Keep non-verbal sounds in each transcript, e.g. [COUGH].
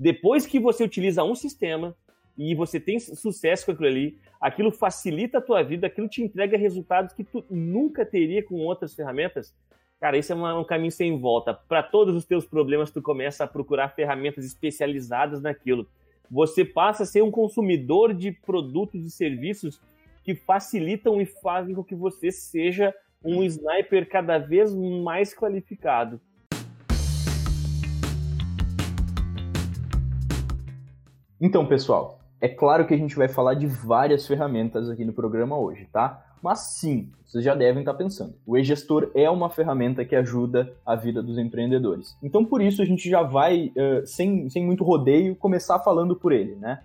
Depois que você utiliza um sistema e você tem sucesso com aquilo ali, aquilo facilita a tua vida, aquilo te entrega resultados que tu nunca teria com outras ferramentas. Cara, esse é um caminho sem volta. Para todos os teus problemas, tu começa a procurar ferramentas especializadas naquilo. Você passa a ser um consumidor de produtos e serviços que facilitam e fazem com que você seja um sniper cada vez mais qualificado. Então, pessoal, é claro que a gente vai falar de várias ferramentas aqui no programa hoje, tá? Mas sim, vocês já devem estar pensando, o e-gestor é uma ferramenta que ajuda a vida dos empreendedores. Então, por isso, a gente já vai, uh, sem, sem muito rodeio, começar falando por ele, né?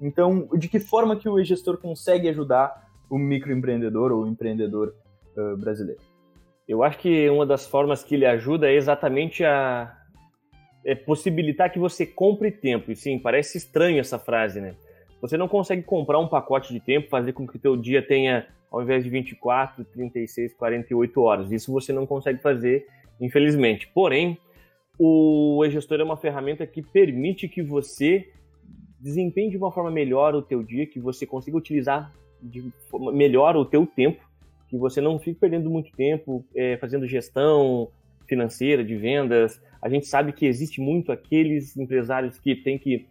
Então, de que forma que o e-gestor consegue ajudar o microempreendedor ou o empreendedor uh, brasileiro? Eu acho que uma das formas que ele ajuda é exatamente a é possibilitar que você compre tempo. E sim, parece estranho essa frase, né? Você não consegue comprar um pacote de tempo, fazer com que o teu dia tenha, ao invés de 24, 36, 48 horas. Isso você não consegue fazer, infelizmente. Porém, o e-gestor é uma ferramenta que permite que você desempenhe de uma forma melhor o teu dia, que você consiga utilizar melhor o teu tempo, que você não fique perdendo muito tempo é, fazendo gestão financeira de vendas. A gente sabe que existe muito aqueles empresários que têm que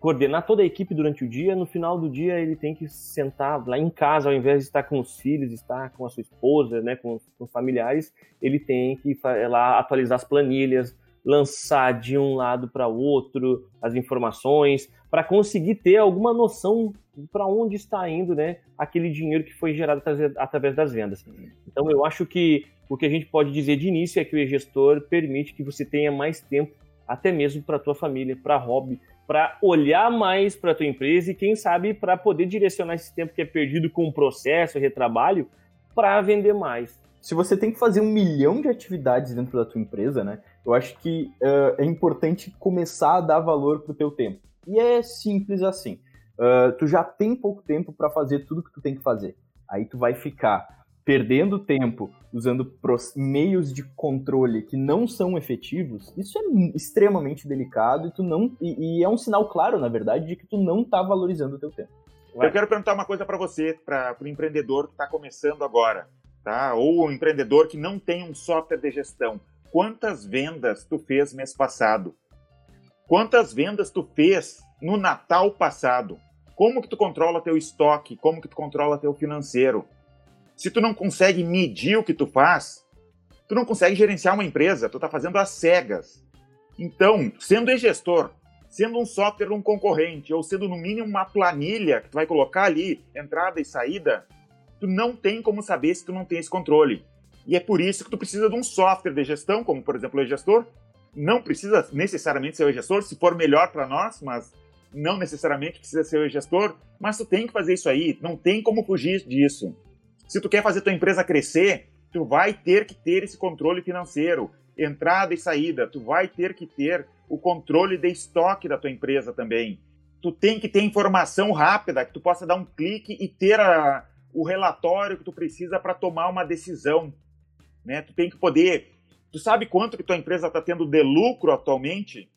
coordenar toda a equipe durante o dia, no final do dia ele tem que sentar lá em casa, ao invés de estar com os filhos, estar com a sua esposa, né, com, com os familiares, ele tem que lá atualizar as planilhas, lançar de um lado para o outro as informações, para conseguir ter alguma noção para onde está indo né, aquele dinheiro que foi gerado através das vendas. Então eu acho que o que a gente pode dizer de início é que o e-gestor permite que você tenha mais tempo até mesmo para a tua família, para hobby, para olhar mais para tua empresa e quem sabe para poder direcionar esse tempo que é perdido com o processo, retrabalho, para vender mais. Se você tem que fazer um milhão de atividades dentro da tua empresa, né? Eu acho que uh, é importante começar a dar valor pro teu tempo. E é simples assim. Uh, tu já tem pouco tempo para fazer tudo que tu tem que fazer. Aí tu vai ficar perdendo tempo usando meios de controle que não são efetivos, isso é extremamente delicado e tu não e, e é um sinal claro, na verdade, de que tu não está valorizando o teu tempo. Eu quero perguntar uma coisa para você, para o empreendedor que está começando agora, tá? Ou o empreendedor que não tem um software de gestão. Quantas vendas tu fez mês passado? Quantas vendas tu fez no Natal passado? Como que tu controla teu estoque? Como que tu controla teu financeiro? Se tu não consegue medir o que tu faz, tu não consegue gerenciar uma empresa, tu tá fazendo às cegas. Então, sendo gestor, sendo um software um concorrente, ou sendo no mínimo uma planilha que tu vai colocar ali, entrada e saída, tu não tem como saber se tu não tem esse controle. E é por isso que tu precisa de um software de gestão, como por exemplo o gestor. Não precisa necessariamente ser o gestor, se for melhor para nós, mas não necessariamente precisa ser o gestor, mas tu tem que fazer isso aí, não tem como fugir disso. Se tu quer fazer tua empresa crescer, tu vai ter que ter esse controle financeiro, entrada e saída, tu vai ter que ter o controle de estoque da tua empresa também. Tu tem que ter informação rápida, que tu possa dar um clique e ter a, o relatório que tu precisa para tomar uma decisão. Né? Tu tem que poder. Tu sabe quanto que tua empresa está tendo de lucro atualmente?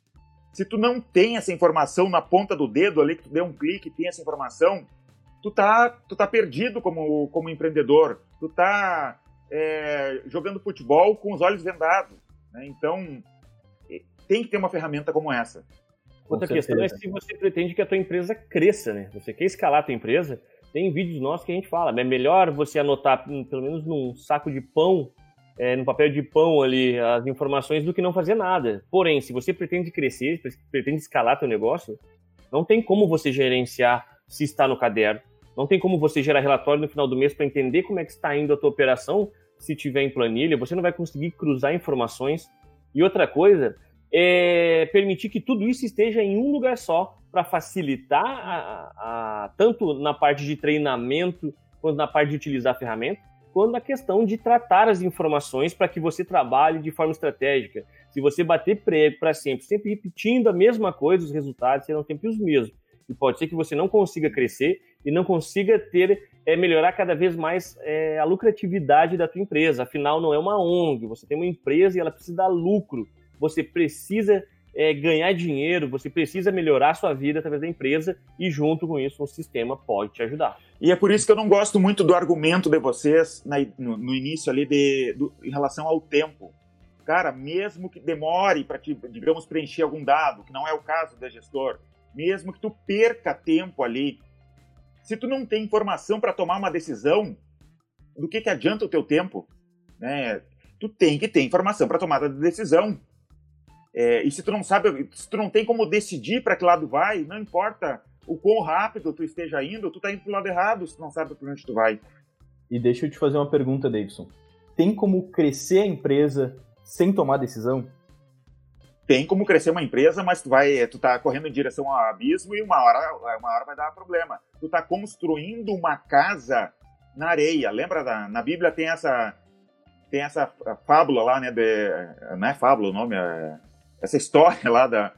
Se tu não tem essa informação na ponta do dedo ali, que tu dê um clique e tem essa informação, tu tá, tu tá perdido como, como empreendedor, tu tá é, jogando futebol com os olhos vendados. Né? Então, tem que ter uma ferramenta como essa. Outra questão é se você pretende que a tua empresa cresça, né? Você quer escalar a tua empresa, tem vídeos nossos que a gente fala, é melhor você anotar, hum, pelo menos num saco de pão, é, no papel de pão ali, as informações do que não fazer nada. Porém, se você pretende crescer, pretende escalar teu negócio, não tem como você gerenciar se está no caderno, não tem como você gerar relatório no final do mês para entender como é que está indo a tua operação se tiver em planilha, você não vai conseguir cruzar informações. E outra coisa é permitir que tudo isso esteja em um lugar só para facilitar a, a, tanto na parte de treinamento quanto na parte de utilizar a ferramenta, quanto na questão de tratar as informações para que você trabalhe de forma estratégica. Se você bater prego para sempre, sempre repetindo a mesma coisa, os resultados serão sempre os mesmos. E pode ser que você não consiga crescer e não consiga ter é, melhorar cada vez mais é, a lucratividade da tua empresa. Afinal, não é uma ONG, você tem uma empresa e ela precisa dar lucro. Você precisa é, ganhar dinheiro, você precisa melhorar a sua vida através da empresa e junto com isso o sistema pode te ajudar. E é por isso que eu não gosto muito do argumento de vocês na, no, no, início ali de, do, em relação ao tempo. Cara, mesmo que demore para, digamos, preencher algum dado, que não é o caso da gestor, mesmo que tu perca tempo ali, se tu não tem informação para tomar uma decisão, do que, que adianta o teu tempo? Né? Tu tem que ter informação para tomada de decisão. É, e se tu não sabe, se tu não tem como decidir para que lado vai, não importa o quão rápido tu esteja indo, tu tá indo pro lado errado se tu não sabe para onde tu vai. E deixa eu te fazer uma pergunta, Davidson. Tem como crescer a empresa sem tomar decisão? Tem como crescer uma empresa, mas tu vai, tu tá correndo em direção ao abismo e uma hora, uma hora vai dar problema. Tu tá construindo uma casa na areia. Lembra da, na Bíblia tem essa tem essa fábula lá, né, de, não é fábula o nome, é essa história lá da,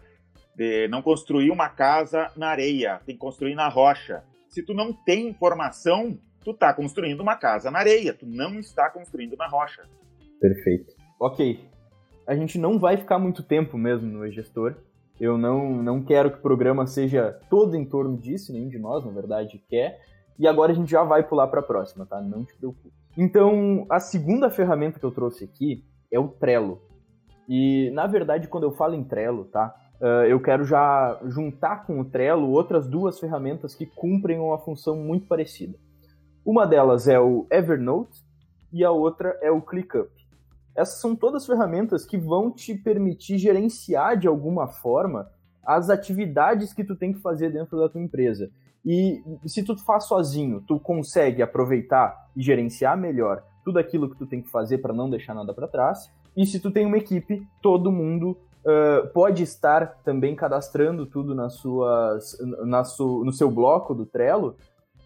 de não construir uma casa na areia, tem que construir na rocha. Se tu não tem informação, tu está construindo uma casa na areia, tu não está construindo na rocha. Perfeito. Ok. A gente não vai ficar muito tempo mesmo no e-gestor. Eu não, não quero que o programa seja todo em torno disso, nenhum de nós, na verdade, quer. E agora a gente já vai pular para a próxima, tá? Não te preocupe. Então, a segunda ferramenta que eu trouxe aqui é o Trello. E, na verdade, quando eu falo em Trello, tá? Uh, eu quero já juntar com o Trello outras duas ferramentas que cumprem uma função muito parecida. Uma delas é o Evernote e a outra é o ClickUp. Essas são todas ferramentas que vão te permitir gerenciar de alguma forma as atividades que tu tem que fazer dentro da tua empresa. E se tu faz sozinho, tu consegue aproveitar e gerenciar melhor tudo aquilo que tu tem que fazer para não deixar nada para trás. E se tu tem uma equipe, todo mundo uh, pode estar também cadastrando tudo nas suas, na su, no seu bloco do Trello,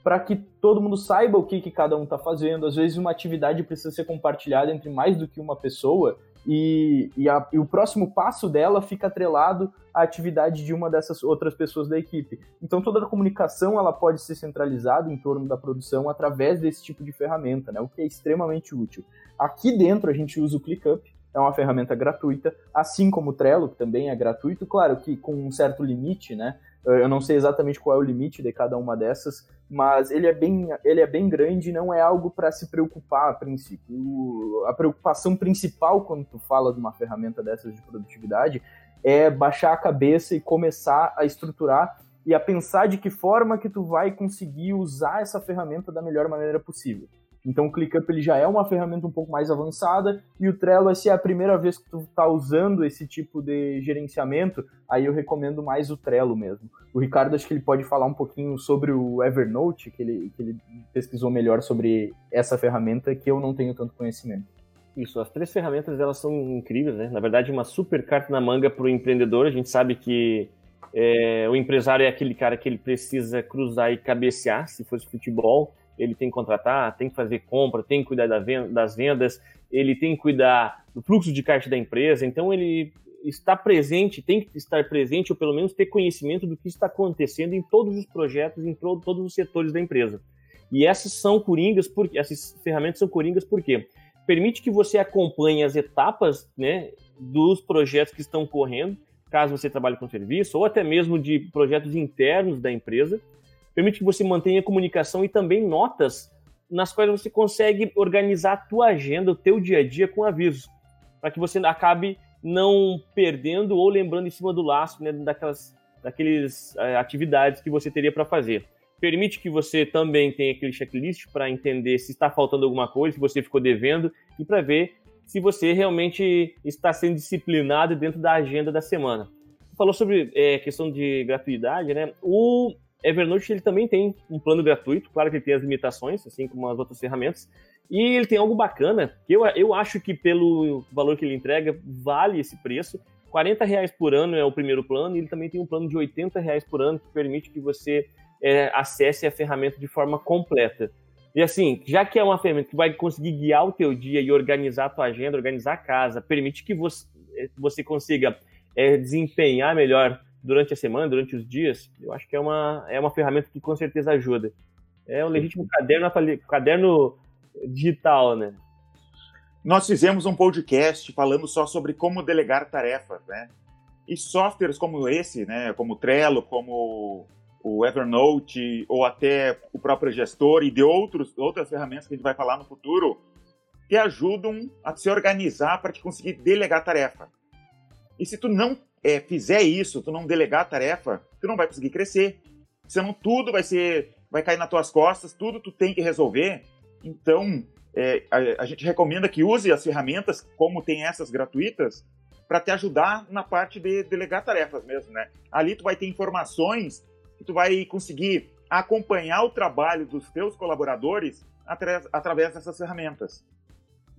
para que todo mundo saiba o que, que cada um está fazendo. Às vezes uma atividade precisa ser compartilhada entre mais do que uma pessoa e, e, a, e, o próximo passo dela fica atrelado à atividade de uma dessas outras pessoas da equipe. Então toda a comunicação ela pode ser centralizada em torno da produção através desse tipo de ferramenta, né? o que é extremamente útil. Aqui dentro a gente usa o ClickUp, é uma ferramenta gratuita, assim como o Trello, que também é gratuito, claro que com um certo limite, né? Eu não sei exatamente qual é o limite de cada uma dessas, mas ele é bem, ele é bem grande e não é algo para se preocupar a princípio. A preocupação principal quando tu fala de uma ferramenta dessas de produtividade é baixar a cabeça e começar a estruturar e a pensar de que forma que tu vai conseguir usar essa ferramenta da melhor maneira possível. Então o ClickUp ele já é uma ferramenta um pouco mais avançada e o Trello, se é a primeira vez que tu está usando esse tipo de gerenciamento, aí eu recomendo mais o Trello mesmo. O Ricardo acho que ele pode falar um pouquinho sobre o Evernote, que ele, que ele pesquisou melhor sobre essa ferramenta, que eu não tenho tanto conhecimento. Isso, as três ferramentas elas são incríveis, né? Na verdade, uma super carta na manga para o empreendedor. A gente sabe que é, o empresário é aquele cara que ele precisa cruzar e cabecear, se fosse futebol ele tem que contratar, tem que fazer compra, tem que cuidar das vendas, ele tem que cuidar do fluxo de caixa da empresa, então ele está presente, tem que estar presente ou pelo menos ter conhecimento do que está acontecendo em todos os projetos, em todos os setores da empresa. E essas são coringas, porque essas ferramentas são coringas porque permite que você acompanhe as etapas, né, dos projetos que estão correndo, caso você trabalhe com serviço ou até mesmo de projetos internos da empresa permite que você mantenha comunicação e também notas nas quais você consegue organizar a tua agenda, o teu dia a dia com avisos, para que você acabe não perdendo ou lembrando em cima do laço né, daquelas daqueles é, atividades que você teria para fazer. Permite que você também tenha aquele checklist para entender se está faltando alguma coisa, se você ficou devendo e para ver se você realmente está sendo disciplinado dentro da agenda da semana. Falou sobre é, questão de gratuidade, né? O Evernote ele também tem um plano gratuito, claro que ele tem as limitações, assim como as outras ferramentas, e ele tem algo bacana, que eu, eu acho que pelo valor que ele entrega, vale esse preço. 40 reais por ano é o primeiro plano, e ele também tem um plano de 80 reais por ano, que permite que você é, acesse a ferramenta de forma completa. E assim, já que é uma ferramenta que vai conseguir guiar o teu dia e organizar a tua agenda, organizar a casa, permite que você, você consiga é, desempenhar melhor durante a semana, durante os dias, eu acho que é uma, é uma ferramenta que com certeza ajuda. É o legítimo caderno, caderno digital, né? Nós fizemos um podcast falando só sobre como delegar tarefas, né? E softwares como esse, né, como Trello, como o Evernote, ou até o próprio gestor e de outros, outras ferramentas que a gente vai falar no futuro, te ajudam a se organizar para te conseguir delegar tarefa. E se tu não é, fizer isso, tu não delegar a tarefa, tu não vai conseguir crescer. Senão tudo vai ser, vai cair nas tuas costas, tudo tu tem que resolver. Então, é, a, a, gente recomenda que use as ferramentas, como tem essas gratuitas, para te ajudar na parte de delegar tarefas mesmo, né? Ali tu vai ter informações tu vai conseguir acompanhar o trabalho dos teus colaboradores através dessas ferramentas.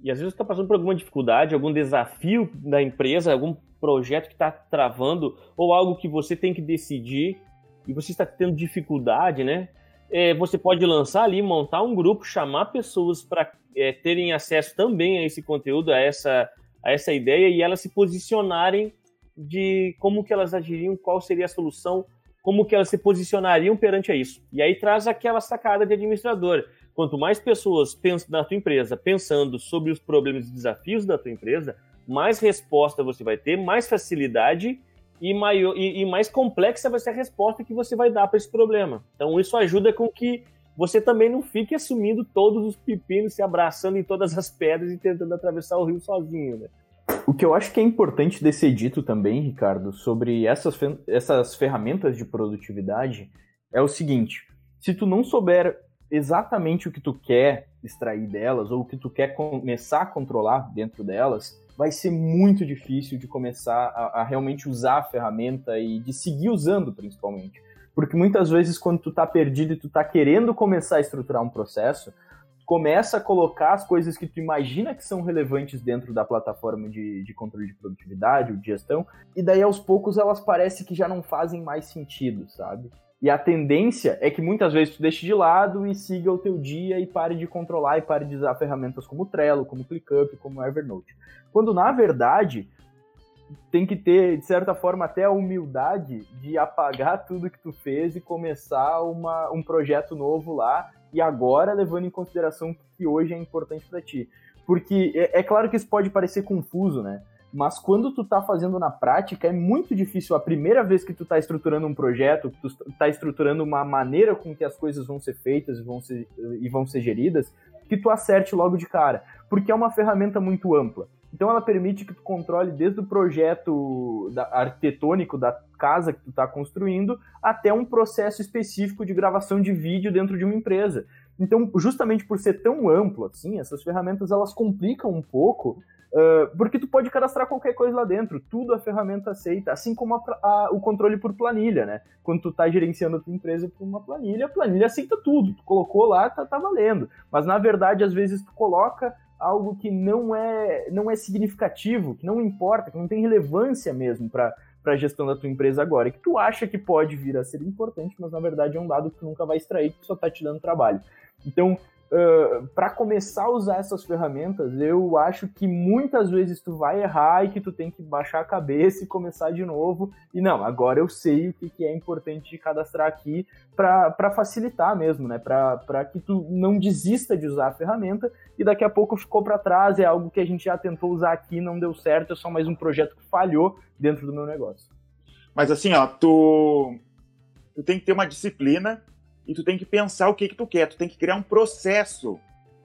E às vezes está passando por alguma dificuldade, algum desafio da empresa, algum projeto que está travando, ou algo que você tem que decidir e você está tendo dificuldade, né? É, você pode lançar ali, montar um grupo, chamar pessoas para é, terem acesso também a esse conteúdo, a essa, a essa ideia e elas se posicionarem de como que elas agiriam, qual seria a solução, como que elas se posicionariam perante a isso. E aí traz aquela sacada de administrador. Quanto mais pessoas pensam na tua empresa pensando sobre os problemas e desafios da tua empresa, mais resposta você vai ter, mais facilidade e, maior, e, e mais complexa vai ser a resposta que você vai dar para esse problema. Então isso ajuda com que você também não fique assumindo todos os pepinos, se abraçando em todas as pedras e tentando atravessar o rio sozinho, né? O que eu acho que é importante de ser dito também, Ricardo, sobre essas, essas ferramentas de produtividade é o seguinte: se tu não souber exatamente o que tu quer extrair delas ou o que tu quer começar a controlar dentro delas, vai ser muito difícil de começar a, a realmente usar a ferramenta e de seguir usando, principalmente. Porque muitas vezes, quando tu tá perdido e tu tá querendo começar a estruturar um processo, começa a colocar as coisas que tu imagina que são relevantes dentro da plataforma de, de controle de produtividade ou de gestão, e daí aos poucos elas parecem que já não fazem mais sentido, sabe? E a tendência é que muitas vezes tu deixe de lado e siga o teu dia e pare de controlar e pare de usar ferramentas como Trello, como ClickUp, como Evernote. Quando na verdade tem que ter, de certa forma, até a humildade de apagar [LAUGHS] tudo que tu fez e começar uma, um projeto novo lá e agora levando em consideração que hoje é importante para ti. Porque é, é, claro que isso pode parecer confuso, né? Mas quando tu tá fazendo na prática, é muito difícil. A primeira vez que tu tá estruturando um projeto, tu tá estruturando uma maneira com que as coisas vão ser feitas e vão ser, e vão ser geridas, que tu acerte logo de cara. Porque é uma ferramenta muito ampla. Então ela permite que tu controle desde o projeto arquitetônico da casa que tu está construindo até um processo específico de gravação de vídeo dentro de uma empresa. Então, justamente por ser tão amplo assim, essas ferramentas elas complicam um pouco, uh, porque tu pode cadastrar qualquer coisa lá dentro, tudo a ferramenta aceita, assim como a, a, o controle por planilha, né? Quando tu está gerenciando a tua empresa por uma planilha, a planilha aceita tudo, tu colocou lá, tá, tá valendo. Mas na verdade, às vezes tu coloca algo que não é, não é significativo, que não importa, que não tem relevância mesmo para para a gestão da tua empresa agora, que tu acha que pode vir a ser importante, mas na verdade é um dado que tu nunca vai extrair, que só está te dando trabalho. Então, uh, para começar a usar essas ferramentas, eu acho que muitas vezes tu vai errar e que tu tem que baixar a cabeça e começar de novo. E não, agora eu sei o que, que é importante de cadastrar aqui para facilitar mesmo, né? Para que tu não desista de usar a ferramenta e daqui a pouco ficou para trás, é algo que a gente já tentou usar aqui, não deu certo, é só mais um projeto que falhou dentro do meu negócio. Mas assim, ó, tu, tu tem que ter uma disciplina e tu tem que pensar o que que tu quer, tu tem que criar um processo,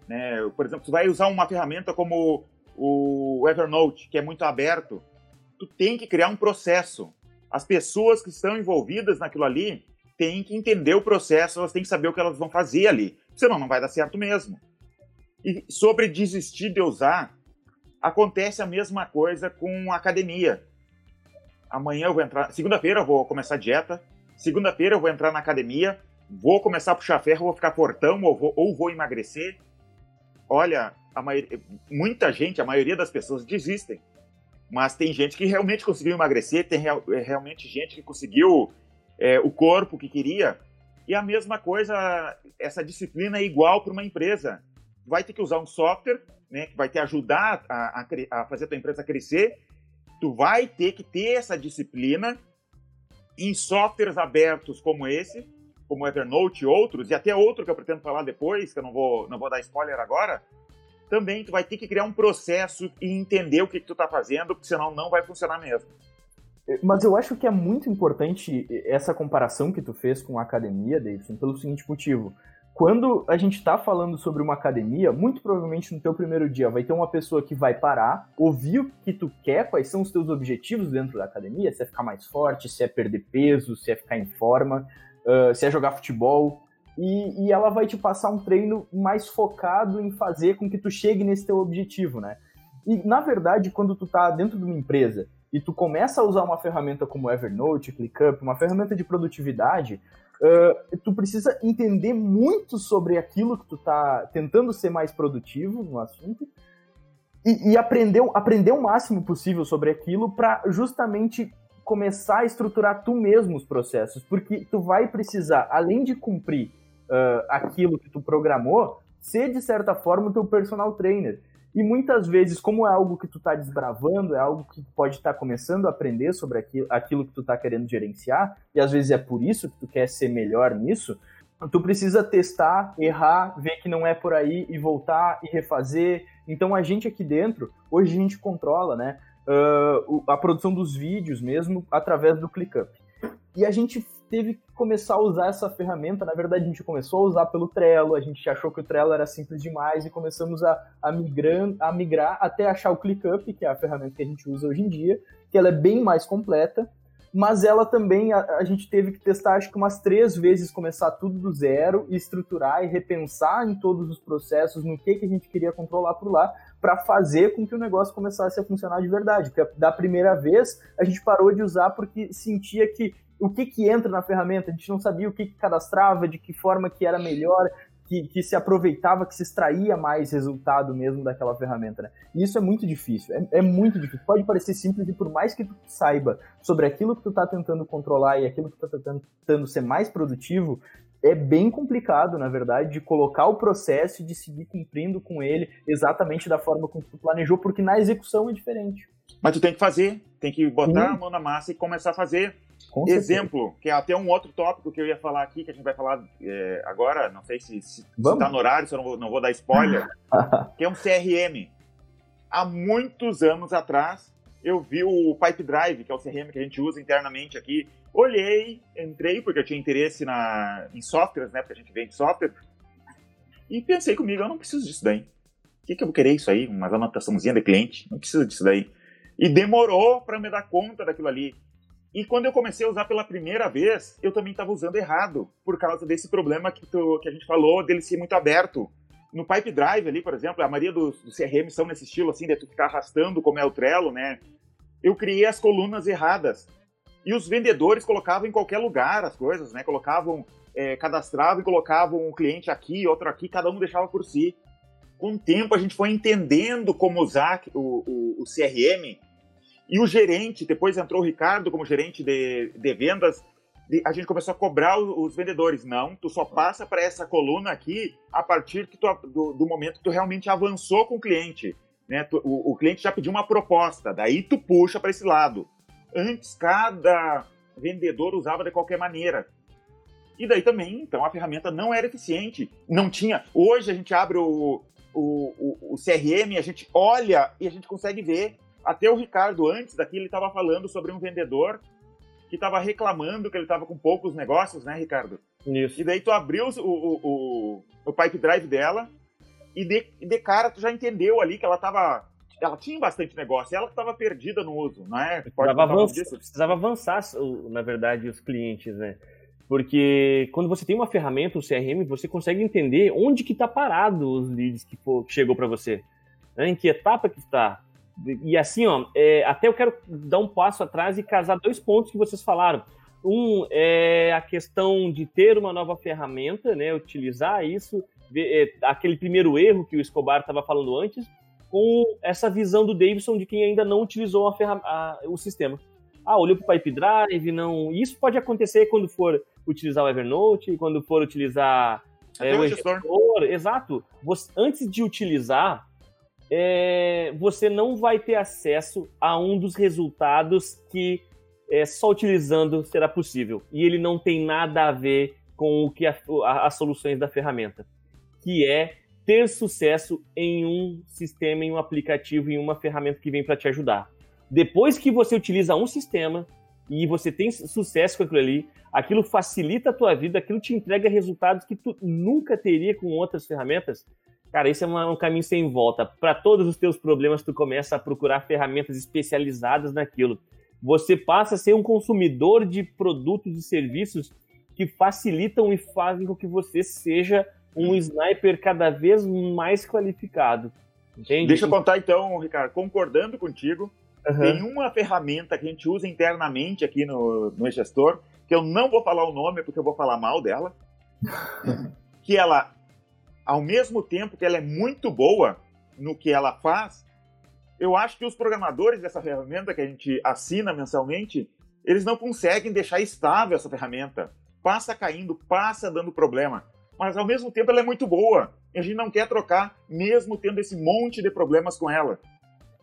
né? Por exemplo, tu vai usar uma ferramenta como o Evernote, que é muito aberto, tu tem que criar um processo. As pessoas que estão envolvidas naquilo ali têm que entender o processo, elas têm que saber o que elas vão fazer ali, senão não vai dar certo mesmo. E sobre desistir de usar, acontece a mesma coisa com a academia. Amanhã eu vou entrar, segunda-feira eu vou começar a dieta, segunda-feira eu vou entrar na academia, vou começar a puxar ferro, vou ficar fortão ou vou, ou vou emagrecer. Olha, maioria, muita gente, a maioria das pessoas desistem. Mas tem gente que realmente conseguiu emagrecer, tem real, é, realmente gente que conseguiu é, o corpo que queria. E a mesma coisa, essa disciplina é igual para uma empresa. Vai ter que usar um software né, que vai te ajudar a, a, a fazer a tua empresa crescer. Tu vai ter que ter essa disciplina em softwares abertos como esse, como Evernote e outros, e até outro que eu pretendo falar depois, que eu não vou, não vou dar spoiler agora, também tu vai ter que criar um processo e entender o que, que tu está fazendo, porque senão não vai funcionar mesmo. Mas eu acho que é muito importante essa comparação que tu fez com a academia, Davidson, pelo seguinte motivo. Quando a gente está falando sobre uma academia, muito provavelmente no teu primeiro dia vai ter uma pessoa que vai parar, ouvir o que tu quer, quais são os teus objetivos dentro da academia, se é ficar mais forte, se é perder peso, se é ficar em forma, uh, se é jogar futebol, e, e, ela vai te passar um treino mais focado em fazer com que tu chegue nesse teu objetivo, né? E, na verdade, quando tu tá dentro de uma empresa e tu começa a usar uma ferramenta como Evernote, ClickUp, uma ferramenta de produtividade, uh, tu precisa entender muito sobre aquilo que tu tá tentando ser mais produtivo no assunto e, e aprender, aprender o máximo possível sobre aquilo para justamente começar a estruturar tu mesmo os processos, porque tu vai precisar, além de cumprir uh, aquilo que tu programou, ser de certa forma o teu personal trainer. E muitas vezes, como é algo que tu está desbravando, é algo que pode estar tá começando a aprender sobre aquilo, aquilo que tu está querendo gerenciar, e às vezes é por isso que tu quer ser melhor nisso, tu precisa testar, errar, ver que não é por aí e voltar e refazer. Então a gente aqui dentro, hoje a gente controla, né, uh, a produção dos vídeos mesmo através do ClickUp. E a gente teve que começar a usar essa ferramenta. Na verdade, a gente começou a usar pelo Trello, a gente achou que o Trello era simples demais e começamos a, a, migrar, a migrar até achar o ClickUp, que é a ferramenta que a gente usa hoje em dia, que ela é bem mais completa, mas ela também, a, a gente teve que testar acho que umas três vezes, começar tudo do zero, estruturar e repensar em todos os processos, no que, que a gente queria controlar por lá, para fazer com que o negócio começasse a funcionar de verdade. Porque da primeira vez a gente parou de usar porque sentia que o que, que entra na ferramenta, a gente não sabia o que, que cadastrava, de que forma que era melhor, que, que, se aproveitava, que se extraía mais resultado mesmo daquela ferramenta. Né? E isso é muito difícil, é, é, muito difícil. Pode parecer simples e por mais que tu saiba sobre aquilo que tu está tentando controlar e aquilo que tu está tentando ser mais produtivo, é bem complicado, na verdade, de colocar o processo e de seguir cumprindo com ele exatamente da forma como tu planejou, porque na execução é diferente. Mas tu tem que fazer, tem que botar a mão na massa e começar a fazer. Com Exemplo, certeza. que é até um outro tópico que eu ia falar aqui, que a gente vai falar é, agora, não sei se, se, se tá no horário, se eu não vou, não vou dar spoiler, [LAUGHS] que é um CRM. Há muitos anos atrás, eu vi o Pipe Drive, que é o CRM que a gente usa internamente aqui. Olhei, entrei, porque eu tinha interesse na, em softwares, né? Porque a gente vende software. E pensei comigo, eu não preciso disso daí. O que, que eu vou querer isso aí? Uma anotaçãozinha de cliente? Não preciso disso daí. E demorou para me dar conta daquilo ali. E quando eu comecei a usar pela primeira vez, eu também estava usando errado, por causa desse problema que, tu, que a gente falou, dele ser muito aberto. No Pipe Drive ali, por exemplo, a maioria dos, dos CRM são nesse estilo, assim, de tu ficar arrastando, como é o Trello, né? Eu criei as colunas erradas. E os vendedores colocavam em qualquer lugar as coisas, né? Colocavam, é, cadastravam e colocavam um cliente aqui, outro aqui, cada um deixava por si. Com o tempo a gente foi entendendo como usar o, o, o CRM e o gerente, depois entrou o Ricardo como gerente de, de vendas, a gente começou a cobrar os vendedores. Não, tu só passa para essa coluna aqui a partir tu, do, do, momento que tu realmente avançou com o cliente. Né? Tu, o, o, cliente já pediu uma proposta, daí tu puxa para esse lado. Antes, cada vendedor usava de qualquer maneira. E daí também, então, a ferramenta não era eficiente. Não tinha. Hoje a gente abre o, o, o, o CRM, a gente olha e a gente consegue ver até o Ricardo, antes daqui, ele estava falando sobre um vendedor que estava reclamando que ele estava com poucos negócios, né, Ricardo? Isso. E daí tu abriu o, o, o, o pipe drive dela e de, de cara tu já entendeu ali que ela estava ela tinha bastante negócio, ela estava perdida no uso, não é? Precisava avançar, precisava avançar, na verdade, os clientes, né? Porque quando você tem uma ferramenta, o CRM, você consegue entender onde que está parado os leads que, for, que chegou para você. Né? Em que etapa que está. E assim, ó, é, até eu quero dar um passo atrás e casar dois pontos que vocês falaram. Um é a questão de ter uma nova ferramenta, né, utilizar isso, é, aquele primeiro erro que o Escobar estava falando antes, com essa visão do Davidson de quem ainda não utilizou a a, o sistema. Ah, olhou para o Pipe Drive, não. Isso pode acontecer quando for utilizar o Evernote, quando for utilizar é, o gestor. Exato. Você, antes de utilizar, é, você não vai ter acesso a um dos resultados que é, só utilizando será possível. E ele não tem nada a ver com o que a, a, as soluções da ferramenta, que é ter sucesso em um sistema, em um aplicativo, em uma ferramenta que vem para te ajudar. Depois que você utiliza um sistema e você tem sucesso com aquilo ali, aquilo facilita a tua vida, aquilo te entrega resultados que tu nunca teria com outras ferramentas. Cara, esse é uma, um caminho sem volta. Para todos os teus problemas, tu começa a procurar ferramentas especializadas naquilo. Você passa a ser um consumidor de produtos e serviços que facilitam e fazem com que você seja um sniper cada vez mais qualificado. Entende? Deixa eu contar então, Ricardo, concordando contigo, uhum. tem uma ferramenta que a gente usa internamente aqui no, no gestor, que eu não vou falar o nome porque eu vou falar mal dela, que ela, [LAUGHS] ao mesmo tempo que ela é muito boa no que ela faz, eu acho que os programadores dessa ferramenta que a gente assina mensalmente, eles não conseguem deixar estável essa ferramenta passa caindo, passa dando problema. Mas ao mesmo tempo ela é muito boa. E a gente não quer trocar, mesmo tendo esse monte de problemas com ela.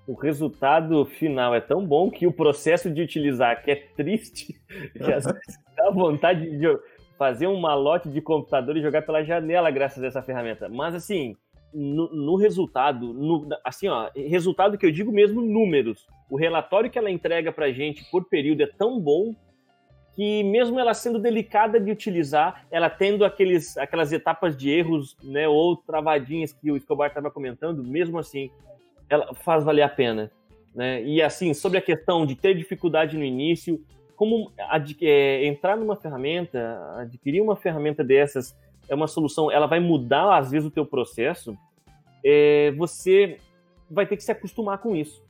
O resultado final é tão bom que o processo de utilizar, que é triste, [LAUGHS] que às [LAUGHS] vezes dá vontade de fazer um malote de computador e jogar pela janela graças a essa ferramenta. Mas assim, no, no, resultado, no, assim, ó, resultado que eu digo mesmo números. O relatório que ela entrega pra gente por período é tão bom que mesmo ela sendo delicada de utilizar, ela tendo aqueles, aquelas etapas de erros, né, ou travadinhas que o Escobar estava comentando, mesmo assim, ela faz valer a pena, né? E assim, sobre a questão de ter dificuldade no início, como é, entrar numa ferramenta, adquirir uma ferramenta dessas é uma solução, ela vai mudar às vezes o teu processo, é, você vai ter que se acostumar com isso.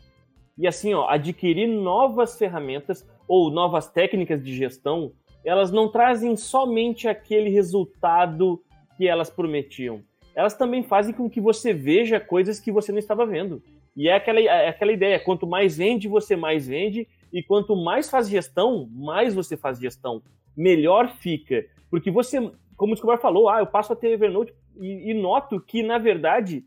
E assim, ó, adquirir novas ferramentas ou novas técnicas de gestão, elas não trazem somente aquele resultado que elas prometiam. Elas também fazem com que você veja coisas que você não estava vendo. E é aquela, é aquela ideia: quanto mais vende, você mais vende, e quanto mais faz gestão, mais você faz gestão. Melhor fica. Porque você, como o Escobar falou, ah, eu passo a ter Evernote e, e noto que, na verdade,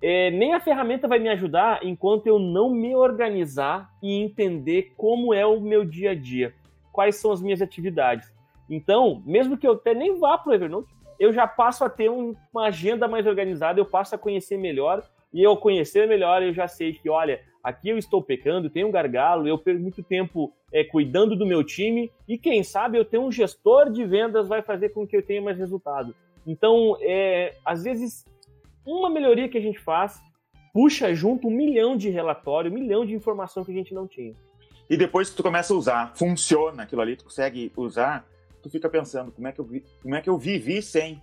é, nem a ferramenta vai me ajudar enquanto eu não me organizar e entender como é o meu dia a dia, quais são as minhas atividades. Então, mesmo que eu até nem vá para o Evernote, eu já passo a ter um, uma agenda mais organizada, eu passo a conhecer melhor, e eu conhecer melhor, eu já sei que, olha, aqui eu estou pecando, tenho um gargalo, eu perco muito tempo é, cuidando do meu time, e quem sabe eu ter um gestor de vendas vai fazer com que eu tenha mais resultado. Então, é, às vezes, uma melhoria que a gente faz puxa junto um milhão de relatório, um milhão de informação que a gente não tinha. E depois que tu começa a usar, funciona aquilo ali, tu consegue usar, tu fica pensando, como é que eu, vi, como é que eu vivi sem?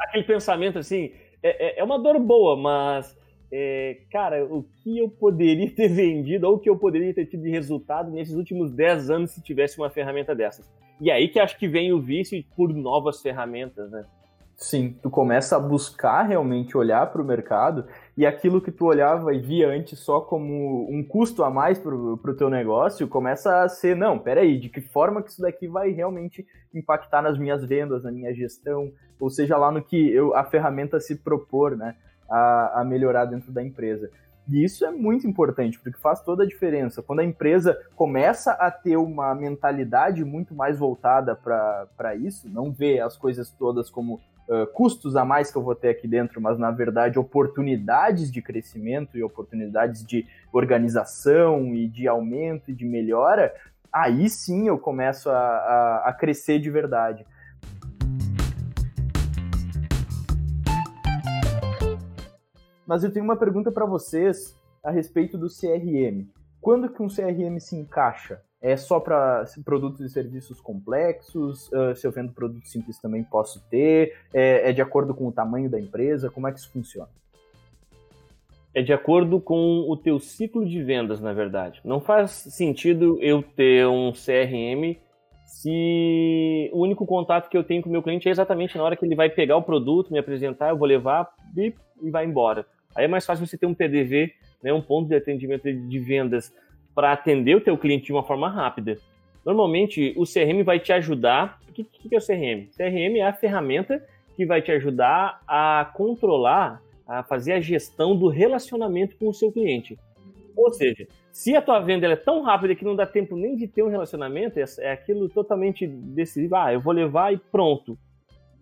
Aquele pensamento assim, é, é, é uma dor boa, mas, é, cara, o que eu poderia [LAUGHS] ter vendido ou o que eu poderia ter tido de resultado nesses últimos 10 anos se tivesse uma ferramenta dessas? E aí que acho que vem o vício por novas ferramentas, né? Sim, tu começa a buscar realmente olhar para o mercado e aquilo que tu olhava e via antes só como um custo a mais para o teu negócio começa a ser, não, peraí, de que forma que isso daqui vai realmente impactar nas minhas vendas, na minha gestão, ou seja lá no que eu, a ferramenta se propor né, a, a melhorar dentro da empresa. E isso é muito importante, porque faz toda a diferença. Quando a empresa começa a ter uma mentalidade muito mais voltada para isso, não vê as coisas todas como uh, custos a mais que eu vou ter aqui dentro, mas na verdade oportunidades de crescimento e oportunidades de organização e de aumento e de melhora, aí sim eu começo a, a, a crescer de verdade. Mas eu tenho uma pergunta para vocês a respeito do CRM. Quando que um CRM se encaixa? É só para produtos e serviços complexos? Uh, se eu vendo produto simples também posso ter? É, é, de acordo com o tamanho da empresa? Como é que isso funciona? É de acordo com o teu ciclo de vendas, na verdade. Não faz sentido eu ter um CRM se o único contato que eu tenho com o meu cliente é exatamente na hora que ele vai pegar o produto, me apresentar, eu vou levar e vai embora. Aí é mais fácil você ter um PDV, né, um ponto de atendimento de vendas para atender o teu cliente de uma forma rápida. Normalmente, o CRM vai te ajudar. O que, que é o CRM? CRM é a ferramenta que vai te ajudar a controlar, a fazer a gestão do relacionamento com o seu cliente. Ou seja, se a tua venda é tão rápida que não dá tempo nem de ter um relacionamento, é, é aquilo totalmente decidido, ah, eu vou levar e pronto.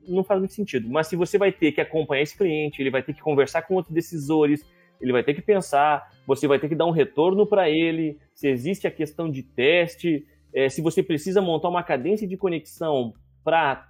Não faz muito sentido. Mas se você vai ter que acompanhar esse cliente, ele vai ter que conversar com outros decisores, ele vai ter que pensar, você vai ter que dar um retorno para ele, se existe a questão de teste, é, se você precisa montar uma cadência de conexão para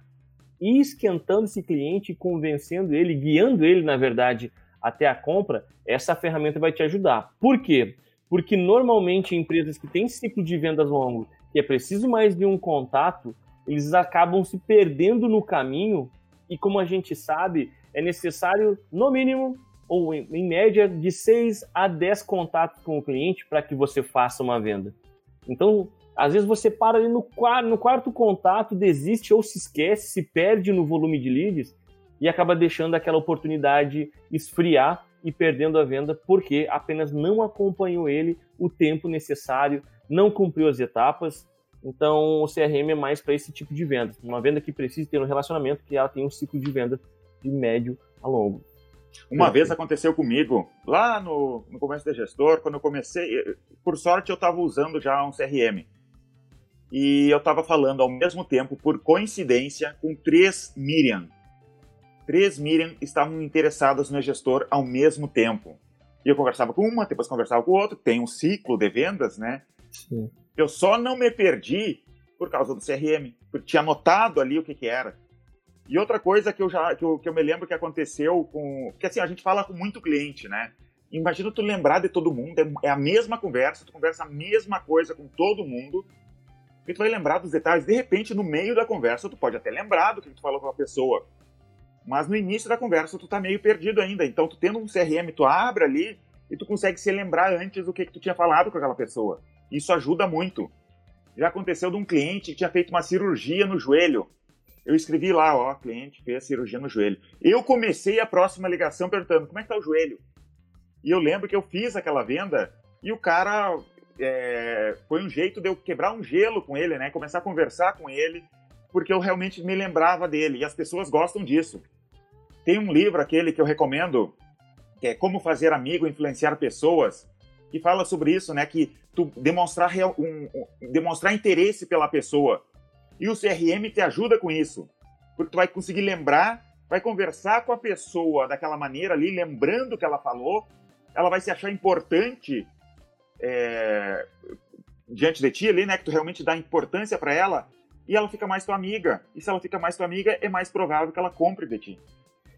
ir esquentando esse cliente, convencendo ele, guiando ele, na verdade, até a compra, essa ferramenta vai te ajudar. Por quê? Porque normalmente empresas que têm ciclo de vendas longo, que é preciso mais de um contato, eles acabam se perdendo no caminho e como a gente sabe, é necessário, no mínimo, ou em, média, de 6 a 10 contatos com o cliente para que você faça uma venda. Então, às vezes você para ali no, quarto, no quarto contato, desiste ou se esquece, se perde no volume de leads e acaba deixando aquela oportunidade esfriar e perdendo a venda porque apenas não acompanhou ele o tempo necessário, não cumpriu as etapas. Então, o CRM é mais para esse tipo de venda. Uma venda que precisa ter um relacionamento que ela tem um ciclo de venda de médio a longo. Uma vez aconteceu comigo, lá no, no começo da gestor, quando eu comecei, por sorte eu estava usando já um CRM. E eu estava falando ao mesmo tempo, por coincidência, com três Miriam. Três Miriam estavam interessadas no gestor ao mesmo tempo. E eu conversava com uma, depois conversava com o outro, tem um ciclo de vendas, né? Sim. Eu só não me perdi por causa do CRM, porque tinha anotado ali o que, que era. E outra coisa que eu já que eu, que eu me lembro que aconteceu com. Porque assim, a gente fala com muito cliente, né? Imagina tu lembrar de todo mundo, é, é a mesma conversa, tu conversa a mesma coisa com todo mundo, e tu vai lembrar dos detalhes. De repente, no meio da conversa, tu pode até lembrar do que tu falou com a pessoa. Mas no início da conversa, tu tá meio perdido ainda. Então, tu tendo um CRM, tu abre ali e tu consegue se lembrar antes do que, que tu tinha falado com aquela pessoa. Isso ajuda muito. Já aconteceu de um cliente que tinha feito uma cirurgia no joelho eu escrevi lá, ó, cliente fez cirurgia no joelho. Eu comecei a próxima ligação perguntando como é que tá o joelho. E eu lembro que eu fiz aquela venda e o cara é, foi um jeito de eu quebrar um gelo com ele, né? Começar a conversar com ele, porque eu realmente me lembrava dele. E as pessoas gostam disso. Tem um livro, aquele que eu recomendo, que é Como Fazer Amigo Influenciar Pessoas, que fala sobre isso, né? Que tu demonstrar, um, um, demonstrar interesse pela pessoa. E o CRM te ajuda com isso, porque tu vai conseguir lembrar, vai conversar com a pessoa daquela maneira ali, lembrando o que ela falou, ela vai se achar importante é, diante de ti ali, né? Que tu realmente dá importância para ela e ela fica mais tua amiga. E se ela fica mais tua amiga, é mais provável que ela compre de ti.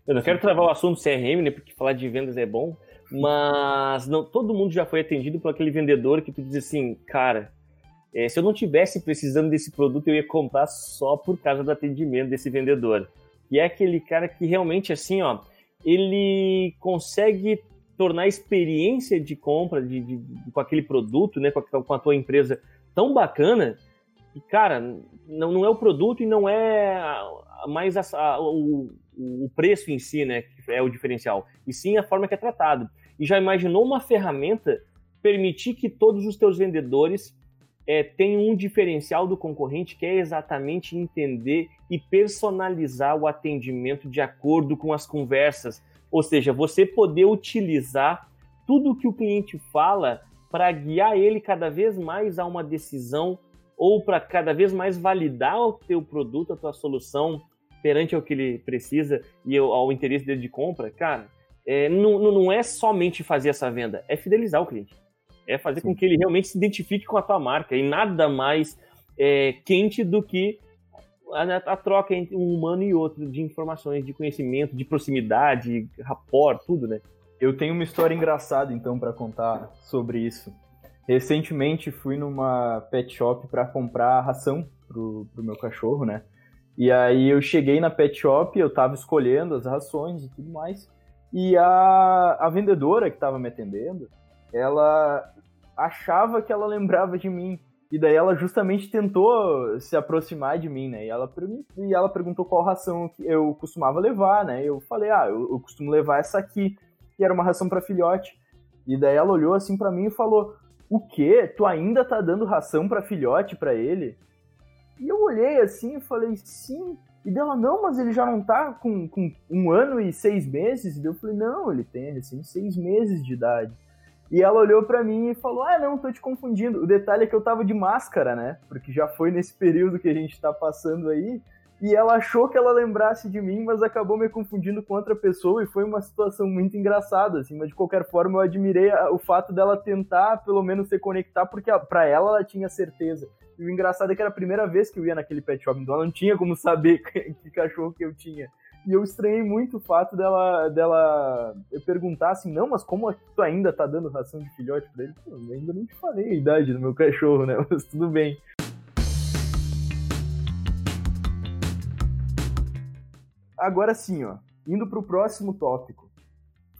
Eu não quero travar o assunto CRM, né? Porque falar de vendas é bom, mas não, todo mundo já foi atendido por aquele vendedor que tu diz assim, cara, é, se eu não tivesse precisando desse produto, eu ia comprar só por causa do atendimento desse vendedor. E é aquele cara que realmente, assim, ó, ele consegue tornar a experiência de compra de, de, de com aquele produto, né, com a, com a, tua empresa tão bacana, que, cara, não, não é o produto e não é mais a, o, o preço em si, né, que é o diferencial, e sim a forma que é tratado. E já imaginou uma ferramenta permitir que todos os teus vendedores é, tem um diferencial do concorrente que é exatamente entender e personalizar o atendimento de acordo com as conversas. Ou seja, você poder utilizar tudo que o cliente fala para guiar ele cada vez mais a uma decisão ou para cada vez mais validar o teu produto, a tua solução perante o que ele precisa e ao interesse dele de compra, cara, é, não, não é somente fazer essa venda, é fidelizar o cliente é fazer Sim. com que ele realmente se identifique com a tua marca e nada mais é, quente do que a, a, troca entre um humano e outro de informações, de conhecimento, de proximidade, rapport, tudo, né? Eu tenho uma história engraçada então para contar sobre isso. Recentemente fui numa pet shop para comprar ração pro, pro meu cachorro, né? E aí eu cheguei na pet shop, eu tava escolhendo as rações e tudo mais. E a, a vendedora que tava me atendendo, ela achava que ela lembrava de mim. E daí ela justamente tentou se aproximar de mim, né? E ela, e ela perguntou qual ração eu costumava levar, né? Eu falei, ah, eu, eu costumo levar essa aqui, que era uma ração para filhote. E daí ela olhou assim para mim e falou: "O quê? Tu ainda tá dando ração para filhote para ele?" E eu olhei assim e falei: "Sim". E dela: "Não, mas ele já não tá com, com um ano e seis meses?" E eu falei: "Não, ele tem recém seis meses de idade." E ela olhou para mim e falou: Ah, não, tô te confundindo. O detalhe é que eu tava de máscara, né? Porque já foi nesse período que a gente tá passando aí. e ela achou que ela lembrasse de mim, mas acabou me confundindo com outra pessoa e foi uma situação muito engraçada, assim, mas de qualquer forma eu admirei o fato dela tentar pelo menos se conectar, porque para ela ela tinha certeza. E o engraçado é que era a primeira vez que eu ia naquele pet shop, então ela não tinha como saber [LAUGHS] que cachorro que eu tinha. E eu estranhei muito o fato dela, dela perguntar assim, não, mas como tu ainda tá dando ração de filhote pra ele? Pô, eu ainda não te falei a idade do meu cachorro, né? [LAUGHS] Mas tudo bem. Agora sim, ó, indo para o próximo tópico.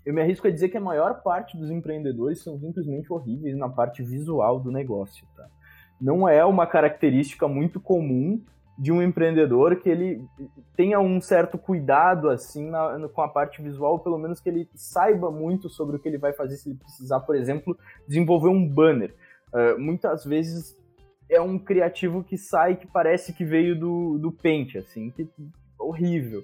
Eu me arrisco a dizer que a maior parte dos empreendedores são simplesmente horríveis na parte visual do negócio, tá? Não é uma característica muito comum de um empreendedor que ele tenha um certo cuidado assim na, com a parte visual, pelo menos que ele saiba muito sobre o que ele vai fazer se ele precisar, por exemplo, desenvolver um banner. Uh, muitas vezes é um criativo que sai que parece que veio do, do Paint, assim, que horrível.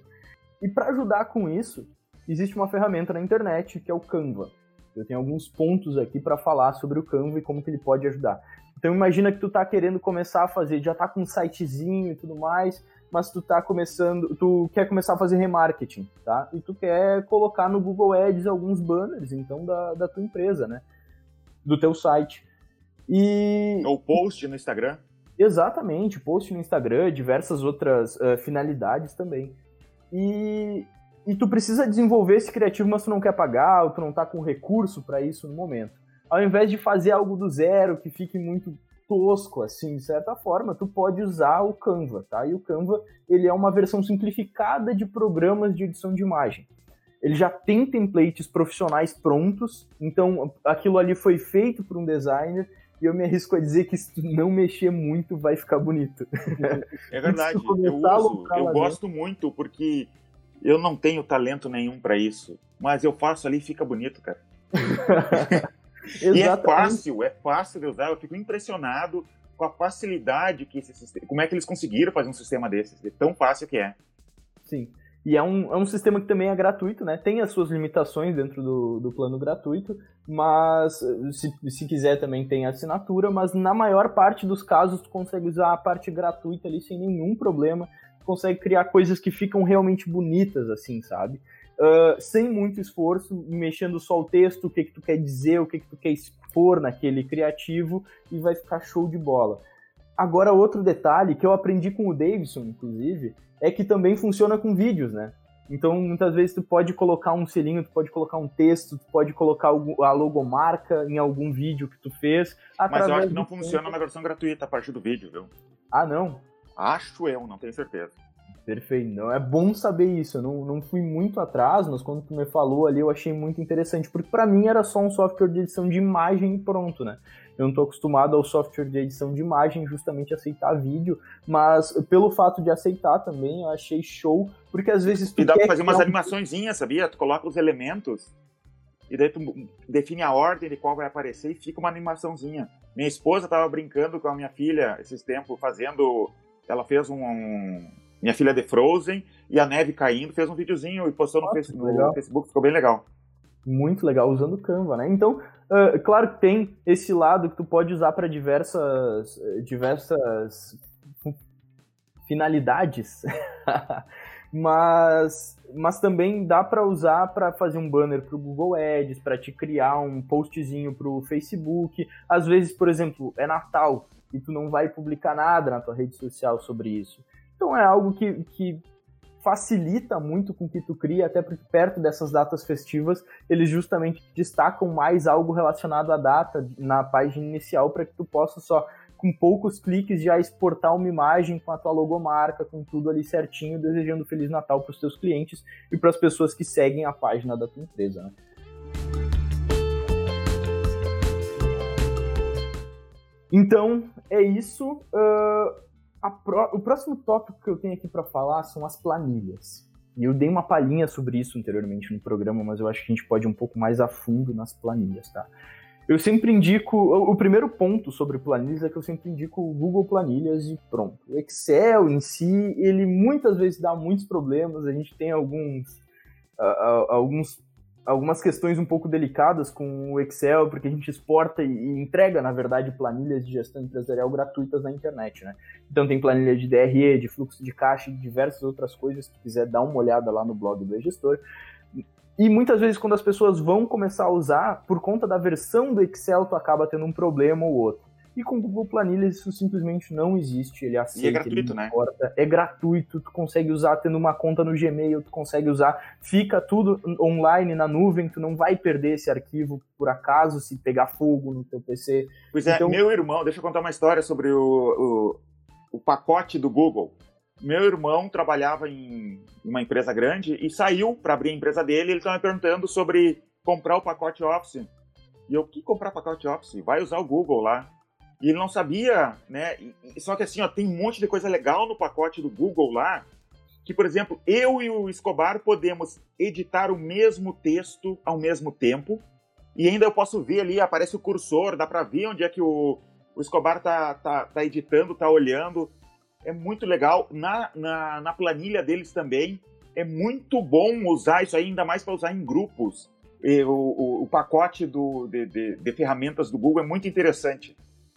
E para ajudar com isso, existe uma ferramenta na internet que é o Canva. Eu tenho alguns pontos aqui para falar sobre o Canva e como que ele pode ajudar. Então imagina que tu tá querendo começar a fazer, já tá com um sitezinho e tudo mais, mas tu tá começando, tu quer começar a fazer remarketing, tá? E tu quer colocar no Google Ads alguns banners, então, da, da tua empresa, né? Do teu site. E... Ou post no Instagram. Exatamente, post no Instagram, diversas outras uh, finalidades também. E, e tu precisa desenvolver esse criativo, mas tu não quer pagar, ou tu não tá com recurso para isso no momento. Ao invés de fazer algo do zero que fique muito tosco, assim, de certa forma, tu pode usar o Canva, tá? E o Canva, ele é uma versão simplificada de programas de edição de imagem. Ele já tem templates profissionais prontos, então aquilo ali foi feito por um designer e eu me arrisco a dizer que se tu não mexer muito, vai ficar bonito. É verdade, eu uso, eu gosto muito, porque eu não tenho talento nenhum para isso, mas eu faço ali e fica bonito, cara. [LAUGHS] e é fácil, é fácil de usar, eu fico impressionado com a facilidade que esse sistema, como é que eles conseguiram fazer um sistema desses, é tão fácil que é. Sim. E é um, é um sistema que também é gratuito, né? Tem as suas limitações dentro do, do plano gratuito, mas se, se quiser também tem assinatura, mas na maior parte dos casos tu consegue usar a parte gratuita ali sem nenhum problema, tu consegue criar coisas que ficam realmente bonitas, assim, sabe? Uh, sem muito esforço, mexendo só o texto, o que, que tu quer dizer, o que, que tu quer expor naquele criativo, e vai ficar show de bola. Agora, outro detalhe que eu aprendi com o Davidson, inclusive, é que também funciona com vídeos, né? Então, muitas vezes tu pode colocar um selinho, tu pode colocar um texto, tu pode colocar a logomarca em algum vídeo que tu fez. Mas eu acho que não funciona na versão gratuita a partir do vídeo, viu? Ah, não? Acho eu, não tenho certeza. Perfeito. Não, é bom saber isso. Eu não, não fui muito atrás, mas quando tu me falou ali, eu achei muito interessante, porque para mim era só um software de edição de imagem e pronto, né? Eu não estou acostumado ao software de edição de imagem, justamente aceitar vídeo, mas pelo fato de aceitar também, eu achei show, porque às vezes tu E dá pra fazer umas um... animaçõezinhas, sabia? Tu coloca os elementos e daí tu define a ordem de qual vai aparecer e fica uma animaçãozinha. Minha esposa tava brincando com a minha filha esses tempos, fazendo. Ela fez um, um. Minha filha de Frozen e a neve caindo, fez um videozinho e postou no, Nossa, no Facebook, ficou bem legal muito legal usando o Canva, né? Então, uh, claro que tem esse lado que tu pode usar para diversas, diversas finalidades, [LAUGHS] mas, mas também dá para usar para fazer um banner para o Google Ads, para te criar um postzinho para o Facebook. Às vezes, por exemplo, é Natal e tu não vai publicar nada na tua rede social sobre isso. Então é algo que, que facilita muito com que tu cria, até porque perto dessas datas festivas, eles justamente destacam mais algo relacionado à data na página inicial para que tu possa só com poucos cliques já exportar uma imagem com a tua logomarca, com tudo ali certinho, desejando Feliz Natal para os teus clientes e para as pessoas que seguem a página da tua empresa. Né? Então, é isso. Uh, Pro... o próximo tópico que eu tenho aqui para falar são as planilhas. E eu dei uma palhinha sobre isso anteriormente no programa, mas eu acho que a gente pode ir um pouco mais a fundo nas planilhas, tá? Eu sempre indico. O primeiro ponto sobre planilhas é que eu sempre indico o Google Planilhas e pronto. O Excel em si, ele muitas vezes dá muitos problemas. A gente tem alguns, uh, alguns algumas questões um pouco delicadas com o Excel, porque a gente exporta e entrega, na verdade, planilhas de gestão empresarial gratuitas na internet, né? Então tem planilha de DRE, de fluxo de caixa e diversas outras coisas, se quiser dar uma olhada lá no blog do e-gestor. E muitas vezes quando as pessoas vão começar a usar, por conta da versão do Excel, tu acaba tendo um problema ou outro. E com o Google Planilhas isso simplesmente não existe, ele aceita, e é gratuito, né? É gratuito, tu consegue usar tendo uma conta no Gmail, tu consegue usar, fica tudo online na nuvem, tu não vai perder esse arquivo por acaso se pegar fogo no teu PC. Pois é, então... meu irmão, deixa eu contar uma história sobre o, o, o pacote do Google. Meu irmão trabalhava em uma empresa grande e saiu para abrir a empresa dele, ele estava me perguntando sobre comprar o pacote Office. E eu, que comprar pacote Office? Vai usar o Google lá. E ele não sabia, né? Só que assim, ó, tem um monte de coisa legal no pacote do Google lá, que, por exemplo, eu e o Escobar podemos editar o mesmo texto ao mesmo tempo, e ainda eu posso ver ali, aparece o cursor, dá para ver onde é que o, o Escobar tá, tá, tá editando, tá olhando. É muito legal. Na, na, na planilha deles também, é muito bom usar isso aí, ainda mais para usar em grupos. E o, o, o pacote do, de, de, de ferramentas do Google é muito interessante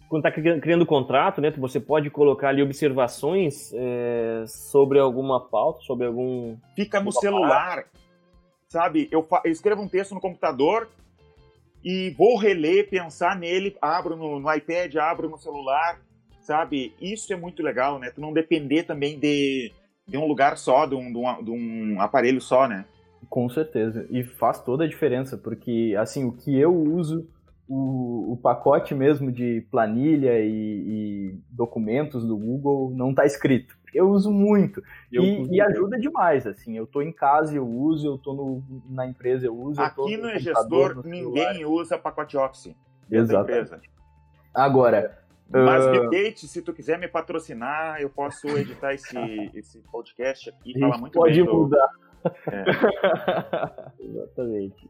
quando está criando contrato, né, você pode colocar ali observações é, sobre alguma pauta, sobre algum. Fica no celular, sabe? Eu, eu, escrevo um texto no computador e vou reler, pensar nele, abro no, no, iPad, abro no celular, sabe? Isso é muito legal, né? Tu não depender também de, de um lugar só, de um, de um, de um aparelho só, né? Com certeza. E faz toda a diferença, porque, assim, o que eu uso o, o pacote mesmo de planilha e, e documentos do Google não está escrito. Eu uso muito e, e, ajuda demais. Assim, eu estou em casa eu uso, eu estou na empresa eu uso. Aqui no, no gestor ninguém usa pacote Office. Exatamente. Agora, mas, uh... Bill Gates, se tu quiser me patrocinar, eu posso editar esse, [LAUGHS] esse podcast aqui e falar muito pode bem. Pode mudar. Do... É. [LAUGHS] Exatamente.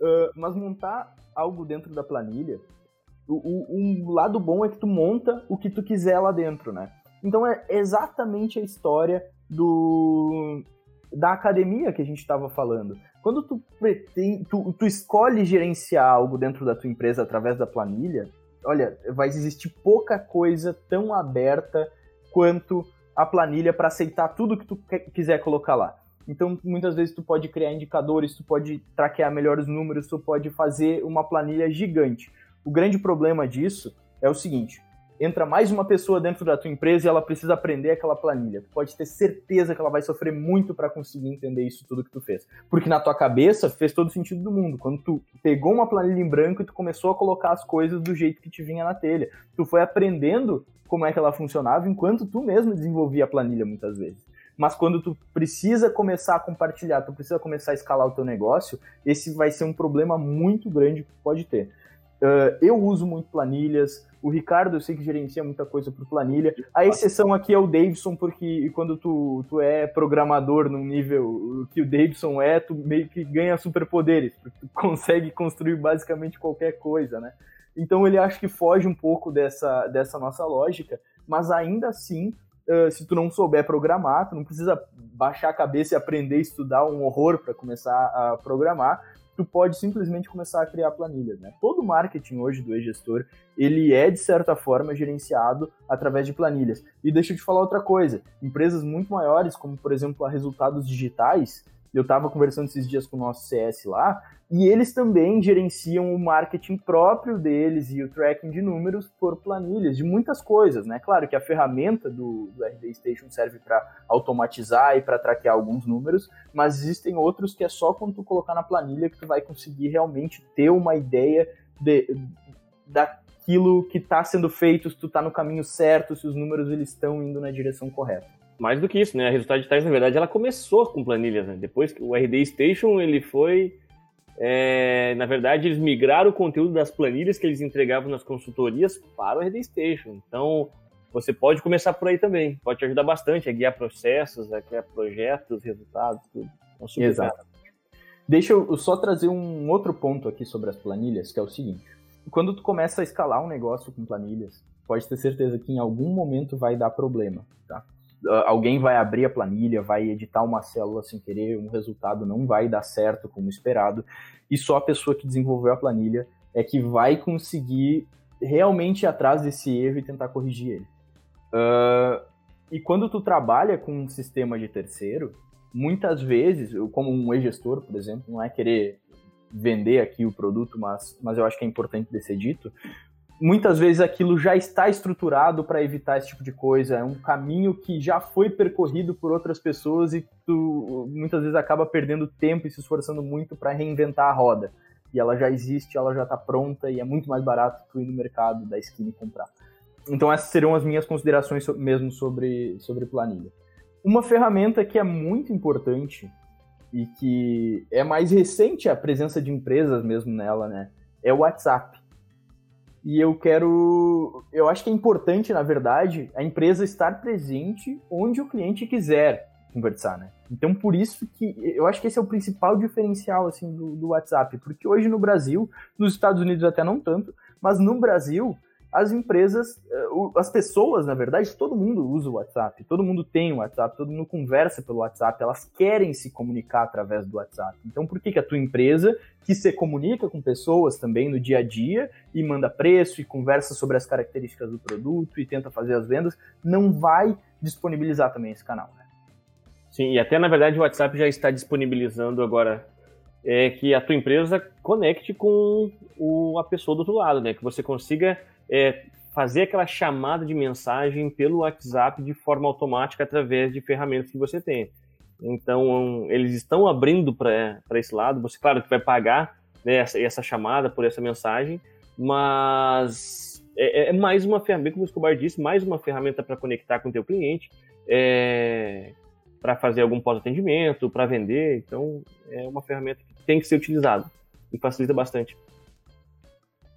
Uh, mas montar algo dentro da planilha, o, o, um lado bom é que tu monta o que tu quiser lá dentro, né? Então é exatamente a história do da academia que a gente estava falando. Quando tu, pretende, tu, tu escolhe gerenciar algo dentro da tua empresa através da planilha, olha, vai existir pouca coisa tão aberta quanto a planilha para aceitar tudo que tu quiser colocar lá. Então, muitas vezes tu pode criar indicadores, tu pode traquear melhores números, tu pode fazer uma planilha gigante. O grande problema disso é o seguinte: entra mais uma pessoa dentro da tua empresa e ela precisa aprender aquela planilha. Tu pode ter certeza que ela vai sofrer muito para conseguir entender isso tudo que tu fez. Porque na tua cabeça fez todo sentido do mundo. Quando tu pegou uma planilha em branco e tu começou a colocar as coisas do jeito que te vinha na telha. Tu foi aprendendo como é que ela funcionava enquanto tu mesmo desenvolvia a planilha muitas vezes mas quando tu precisa começar a compartilhar, tu precisa começar a escalar o teu negócio, esse vai ser um problema muito grande que pode ter. Uh, eu uso muito planilhas, o Ricardo eu sei que gerencia muita coisa por planilha, a exceção aqui é o Davidson, porque quando tu, tu é programador no nível que o Davidson é, tu meio que ganha superpoderes, porque tu consegue construir basicamente qualquer coisa, né? Então ele acha que foge um pouco dessa, dessa nossa lógica, mas ainda assim uh, se tu não souber programar, tu não precisa baixar a cabeça e aprender a estudar um horror para começar a programar, tu pode simplesmente começar a criar planilhas, né? Todo marketing hoje do e-gestor, ele é de certa forma gerenciado através de planilhas. E deixa eu te falar outra coisa, empresas muito maiores, como por exemplo a Resultados Digitais, eu estava conversando esses dias com o nosso CS lá, e eles também gerenciam o marketing próprio deles e o tracking de números por planilhas, de muitas coisas, né? Claro que a ferramenta do, do RD Station serve para automatizar e para traquear alguns números, mas existem outros que é só quando tu colocar na planilha que tu vai conseguir realmente ter uma ideia de, daquilo que está sendo feito, se tu está no caminho certo, se os números eles estão indo na direção correta mais do que isso, né? A Resultado Digitais, na verdade, ela começou com planilhas, né? Depois que o RD Station, ele foi... É, na verdade, eles migraram o conteúdo das planilhas que eles entregavam nas consultorias para o RD Station. Então, você pode começar por aí também. Pode te ajudar bastante a guiar processos, a criar projetos, resultados, tudo. Então, Exato. Deixa eu só trazer um outro ponto aqui sobre as planilhas, que é o seguinte. Quando tu começa a escalar um negócio com planilhas, pode ter certeza que em algum momento vai dar problema, tá? Alguém vai abrir a planilha, vai editar uma célula sem querer, um resultado não vai dar certo como esperado, e só a pessoa que desenvolveu a planilha é que vai conseguir realmente ir atrás desse erro e tentar corrigir ele. Uh, e quando tu trabalha com um sistema de terceiro, muitas vezes, eu, como um e-gestor, por exemplo, não é querer vender aqui o produto, mas, mas eu acho que é importante de ser dito, muitas vezes aquilo já está estruturado para evitar esse tipo de coisa, é um caminho que já foi percorrido por outras pessoas e tu muitas vezes acaba perdendo tempo e se esforçando muito para reinventar a roda. E ela já existe, ela já está pronta e é muito mais barato tu ir no mercado da esquina e comprar. Então essas serão as minhas considerações mesmo sobre, sobre planilha. Uma ferramenta que é muito importante e que é mais recente a presença de empresas mesmo nela, né? É o WhatsApp. E eu quero. Eu acho que é importante, na verdade, a empresa estar presente onde o cliente quiser conversar, né? Então, por isso que eu acho que esse é o principal diferencial assim do, do WhatsApp, porque hoje no Brasil, nos Estados Unidos até não tanto, mas no Brasil as empresas, eh, as pessoas, na verdade, todo mundo usa o WhatsApp, todo mundo tem o WhatsApp, todo mundo conversa pelo WhatsApp, elas querem se comunicar através do WhatsApp. Então, por que, que a tua empresa, que se comunica com pessoas também no dia a dia e manda preço e conversa sobre as características do produto e tenta fazer as vendas, não vai disponibilizar também esse canal? Né? Sim, e até na verdade o WhatsApp já está disponibilizando agora é, que a tua empresa conecte com o, a pessoa do outro lado, né? Que você consiga é, fazer aquela chamada de mensagem pelo WhatsApp de forma automática através de ferramentas que você tem. Então, eles estão abrindo para esse lado. Você, claro, que vai pagar né, essa, essa, chamada por essa mensagem, mas é, é, mais uma ferramenta, como o Escobar disse, mais uma ferramenta para conectar com o teu cliente, é, para fazer algum pós-atendimento, para vender. Então, é uma ferramenta que tem que ser utilizada e facilita bastante.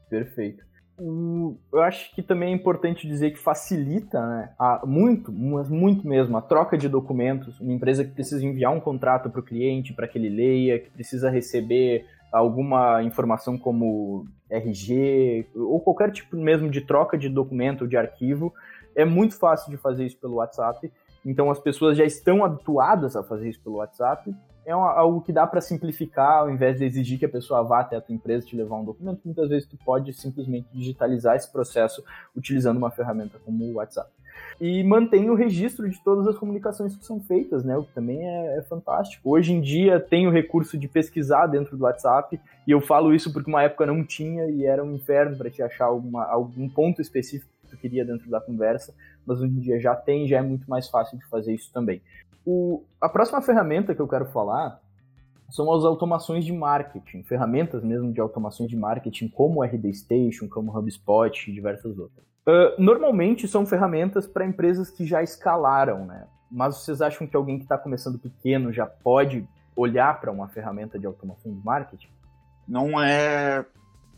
Perfeito eu acho que também é importante dizer que facilita né, a, muito, muito mesmo, a troca de documentos. Uma empresa que precisa enviar um contrato para o cliente para que ele leia, que precisa receber alguma informação como RG ou qualquer tipo mesmo de troca de documento ou de arquivo, é muito fácil de fazer isso pelo WhatsApp. Então as pessoas já estão habituadas a fazer isso pelo WhatsApp é algo que dá para simplificar, ao invés de exigir que a pessoa vá até a tua empresa te levar um documento, muitas vezes tu pode simplesmente digitalizar esse processo utilizando uma ferramenta como o WhatsApp. E mantém o registro de todas as comunicações que são feitas, né? O que também é, é fantástico. Hoje em dia tem o recurso de pesquisar dentro do WhatsApp, e eu falo isso porque uma época não tinha e era um inferno para te achar alguma, algum ponto específico que tu queria dentro da conversa, mas hoje em dia já tem, já é muito mais fácil de fazer isso também. O, a próxima ferramenta que eu quero falar são as automações de marketing, ferramentas mesmo de automações de marketing, como o RD Station, como o HubSpot e diversas outras. Uh, normalmente são ferramentas para empresas que já escalaram, né? Mas vocês acham que alguém que está começando pequeno já pode olhar para uma ferramenta de automação de marketing? Não é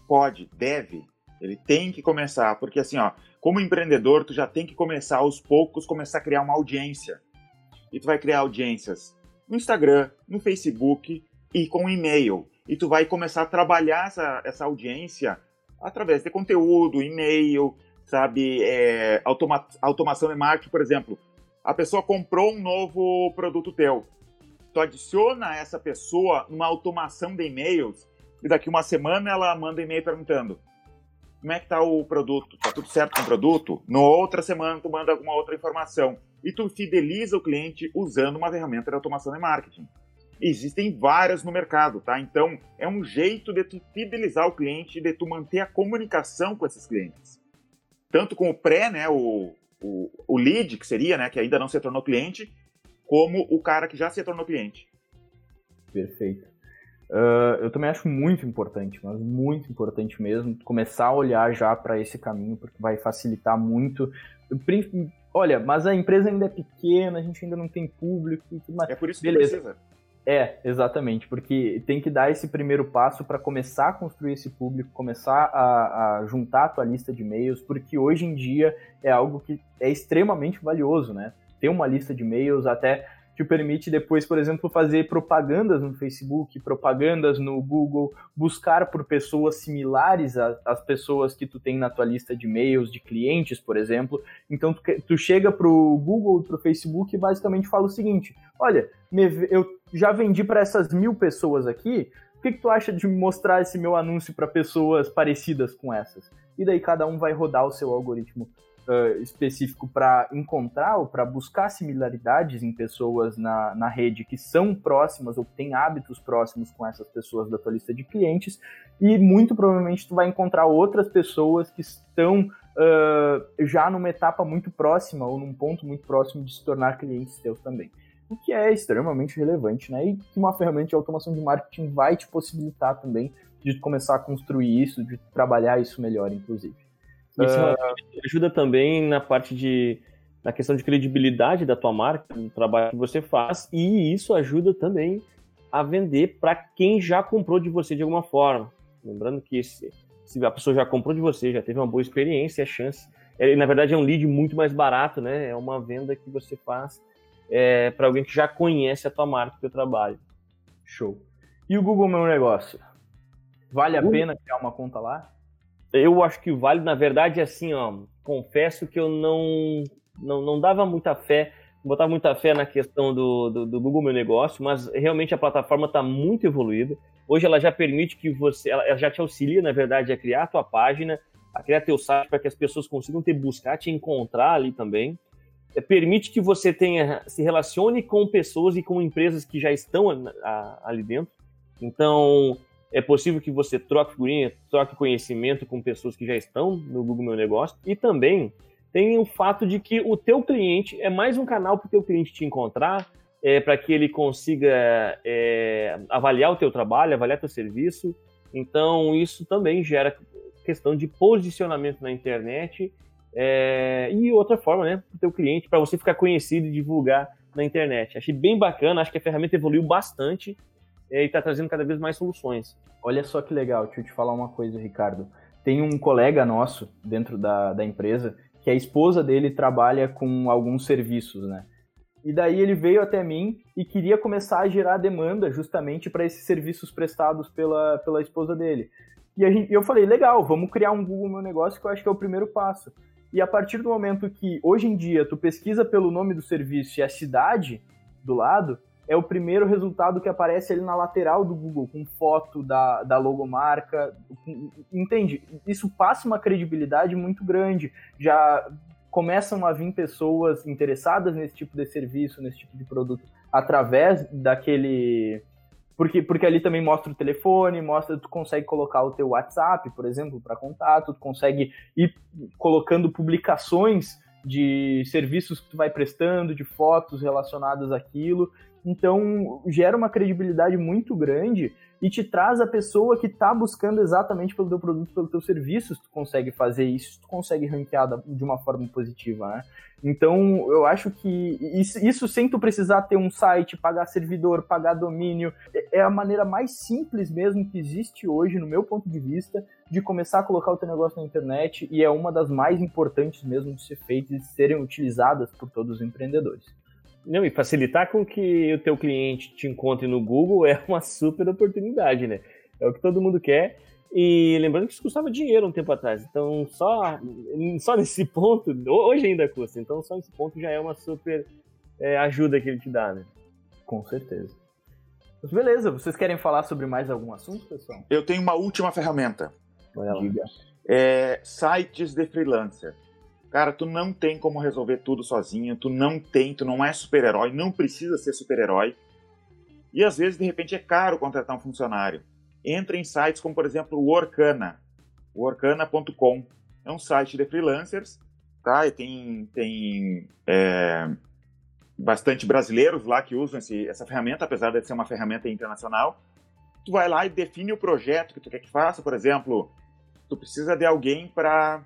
pode, deve. Ele tem que começar, porque assim, ó, como empreendedor, tu já tem que começar aos poucos, começar a criar uma audiência e tu vai criar audiências no Instagram, no Facebook e com e-mail. E tu vai começar a trabalhar essa, essa audiência através de conteúdo, e-mail, sabe, é, automa automação de marketing, por exemplo. A pessoa comprou um novo produto teu. Tu adiciona essa pessoa numa automação de e-mails e daqui uma semana ela manda e-mail perguntando como é que tá o produto? Tá tudo certo com o produto? No outra semana tu manda alguma outra informação e tu fideliza o cliente usando uma ferramenta de automação de marketing. Existem várias no mercado, tá? Então, é um jeito de tu fidelizar o cliente, de tu manter a comunicação com esses clientes. Tanto com o pré, né, o, o, o lead, que seria, né, que ainda não se tornou cliente, como o cara que já se tornou cliente. Perfeito. Uh, eu também acho muito importante, mas muito importante mesmo, começar a olhar já para esse caminho, porque vai facilitar muito, olha, mas a empresa ainda é pequena, a gente ainda não tem público e tudo mais. É por isso que Beleza. precisa. É, exatamente, porque tem que dar esse primeiro passo para começar a construir esse público, começar a, a, juntar a tua lista de e-mails, porque hoje em dia é algo que é extremamente valioso, né? Ter uma lista de e-mails, até te permite depois, por exemplo, fazer propagandas no Facebook, propagandas no Google, buscar por pessoas similares às pessoas que tu tem na tua lista de e-mails de clientes, por exemplo. Então tu, tu chega pro Google, pro Facebook e basicamente fala o seguinte: olha, eu já vendi para essas mil pessoas aqui. O que, que tu acha de mostrar esse meu anúncio para pessoas parecidas com essas? E daí cada um vai rodar o seu algoritmo uh, específico para encontrar ou para buscar similaridades em pessoas na, na rede que são próximas ou que têm hábitos próximos com essas pessoas da tua lista de clientes e muito provavelmente tu vai encontrar outras pessoas que estão uh, já numa etapa muito próxima ou num ponto muito próximo de se tornar clientes teus também. O que é extremamente relevante, né? E que uma ferramenta de automação de marketing vai te possibilitar também de começar a construir isso, de trabalhar isso melhor, inclusive. Isso uh... ajuda também na parte de na questão de credibilidade da tua marca, do trabalho que você faz, e isso ajuda também a vender para quem já comprou de você de alguma forma. Lembrando que se, se, a pessoa já comprou de você, já teve uma boa experiência, a chance. É, na verdade, é um lead muito mais barato, né? É uma venda que você faz é, para alguém que já conhece a tua marca, o teu trabalho. Show. E o Google Meu Negócio? Vale a uh. pena criar uma conta lá? Eu acho que vale, na verdade, assim, ó, confesso que eu não, não, não dava muita fé, botava muita fé na questão do, do, do Google Meu Negócio, mas realmente a plataforma está muito evoluída. Hoje ela já permite que você, ela já te auxilia, na verdade, a criar a tua página, a criar teu site para que as pessoas consigam te buscar, te encontrar ali também. É, permite que você tenha, se relacione com pessoas e com empresas que já estão ali dentro. Então, é possível que você troque figurinha, troque conhecimento com pessoas que já estão no Google Meu Negócio e também tem o fato de que o teu cliente é mais um canal para o teu cliente te encontrar, é, para que ele consiga é, avaliar o teu trabalho, avaliar teu serviço. Então isso também gera questão de posicionamento na internet é, e outra forma, né, para o teu cliente, para você ficar conhecido e divulgar na internet. Achei bem bacana, acho que a ferramenta evoluiu bastante e está trazendo cada vez mais soluções. Olha só que legal, deixa eu te falar uma coisa, Ricardo. Tem um colega nosso dentro da, da empresa que a esposa dele trabalha com alguns serviços, né? E daí ele veio até mim e queria começar a gerar demanda justamente para esses serviços prestados pela, pela esposa dele. E gente, eu falei, legal, vamos criar um Google Meu Negócio que eu acho que é o primeiro passo. E a partir do momento que hoje em dia tu pesquisa pelo nome do serviço e a cidade do lado, é o primeiro resultado que aparece ali na lateral do Google, com foto da, da logomarca. Entende? Isso passa uma credibilidade muito grande. Já começam a vir pessoas interessadas nesse tipo de serviço, nesse tipo de produto, através daquele. Porque, porque ali também mostra o telefone, mostra, tu consegue colocar o teu WhatsApp, por exemplo, para contato, tu consegue ir colocando publicações de serviços que tu vai prestando, de fotos relacionadas àquilo. Então, gera uma credibilidade muito grande e te traz a pessoa que está buscando exatamente pelo teu produto, pelo teu serviço, se tu consegue fazer isso, se tu consegue ranquear de uma forma positiva, né? Então, eu acho que isso, isso sem tu precisar ter um site, pagar servidor, pagar domínio, é, é a maneira mais simples mesmo que existe hoje, no meu ponto de vista, de começar a colocar o teu negócio na internet e é uma das mais importantes mesmo de ser feitas e de serem utilizadas por todos os empreendedores. Não, e facilitar com que o teu cliente te encontre no Google é uma super oportunidade, né? É o que todo mundo quer. E lembrando que isso custava dinheiro um tempo atrás. Então, só, só nesse ponto, hoje ainda custa. Então, só nesse ponto já é uma super é, ajuda que ele te dá, né? Com certeza. Mas beleza, vocês querem falar sobre mais algum assunto, pessoal? Eu tenho uma última ferramenta. Diga. É, sites de freelancer. Cara, tu não tem como resolver tudo sozinho, tu não tem, tu não é super-herói, não precisa ser super-herói. E às vezes, de repente, é caro contratar um funcionário. Entra em sites como, por exemplo, o Orkana, orkana.com. É um site de freelancers, tá? E tem, tem é, bastante brasileiros lá que usam esse, essa ferramenta, apesar de ser uma ferramenta internacional. Tu vai lá e define o projeto que tu quer que faça, por exemplo, tu precisa de alguém para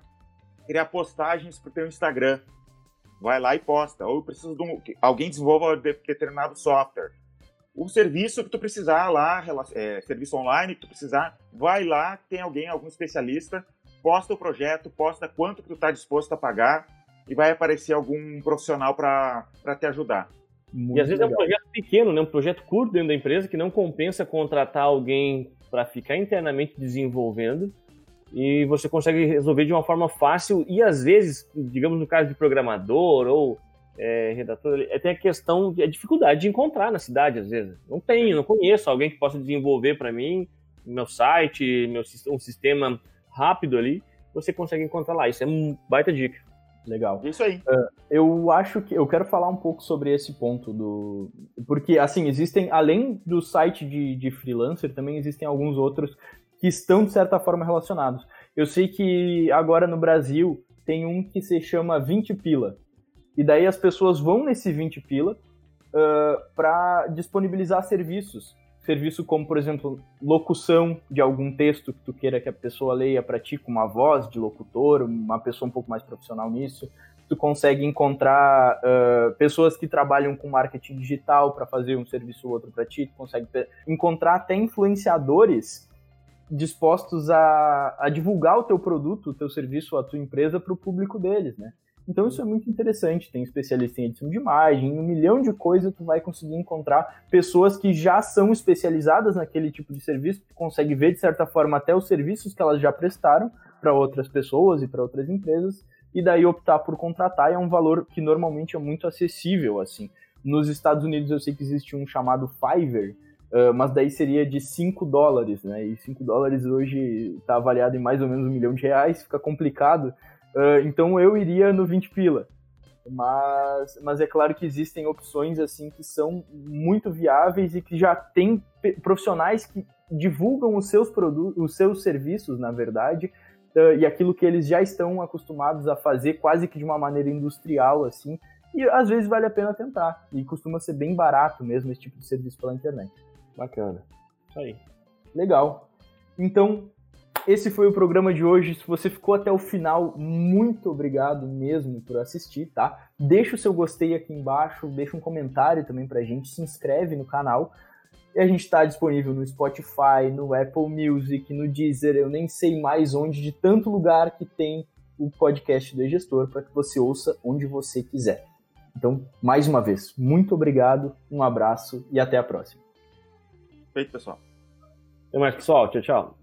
criar postagens para o teu Instagram. Vai lá e posta. Ou eu preciso de um, alguém desenvolva determinado software. O serviço que tu precisar lá, é, serviço online que tu precisar, vai lá, tem alguém, algum especialista, posta o projeto, posta quanto que tu está disposto a pagar e vai aparecer algum profissional para te ajudar. Muito e às vezes legal. é um projeto pequeno, né? um projeto curto dentro da empresa que não compensa contratar alguém para ficar internamente desenvolvendo e você consegue resolver de uma forma fácil e às vezes, digamos no caso de programador ou é, redator, é, tem a questão, a dificuldade de encontrar na cidade às vezes. Não tenho, não conheço alguém que possa desenvolver para mim meu site, meu um sistema rápido ali, você consegue encontrar lá. Isso é um baita dica. Legal. Isso aí. Uh, eu acho que eu quero falar um pouco sobre esse ponto do. Porque, assim, existem, além do site de, de freelancer, também existem alguns outros que estão, de certa forma, relacionados. Eu sei que agora no Brasil tem um que se chama 20 pila. E daí as pessoas vão nesse 20 pila uh, para disponibilizar serviços serviço como, por exemplo, locução de algum texto que tu queira que a pessoa leia para ti com uma voz de locutor, uma pessoa um pouco mais profissional nisso. Tu consegue encontrar uh, pessoas que trabalham com marketing digital para fazer um serviço ou outro para ti. Tu consegue encontrar até influenciadores dispostos a, a divulgar o teu produto, o teu serviço, a tua empresa para o público deles, né? Então isso é muito interessante. Tem especialista em edição de imagem, um milhão de coisas tu vai conseguir encontrar pessoas que já são especializadas naquele tipo de serviço, tu consegue ver de certa forma até os serviços que elas já prestaram para outras pessoas e para outras empresas, e daí optar por contratar é um valor que normalmente é muito acessível assim. Nos Estados Unidos eu sei que existe um chamado Fiverr, Uh, mas daí seria de 5 dólares, né? E 5 dólares hoje está avaliado em mais ou menos um milhão de reais, fica complicado. Uh, então eu iria no 20 pila. Mas, mas é claro que existem opções assim que são muito viáveis e que já tem profissionais que divulgam os seus produtos, os seus serviços, na verdade, uh, e aquilo que eles já estão acostumados a fazer quase que de uma maneira industrial assim. E às vezes vale a pena tentar. E costuma ser bem barato mesmo esse tipo de serviço pela internet. Bacana. Isso aí. Legal. Então, esse foi o programa de hoje. Se você ficou até o final, muito obrigado mesmo por assistir, tá? Deixa o seu gostei aqui embaixo, deixa um comentário também pra gente, se inscreve no canal. E a gente está disponível no Spotify, no Apple Music, no Deezer, eu nem sei mais onde, de tanto lugar que tem o podcast do gestor para que você ouça onde você quiser. Então, mais uma vez, muito obrigado, um abraço e até a próxima. Feito, pessoal. Até mais, pessoal. Tchau, tchau.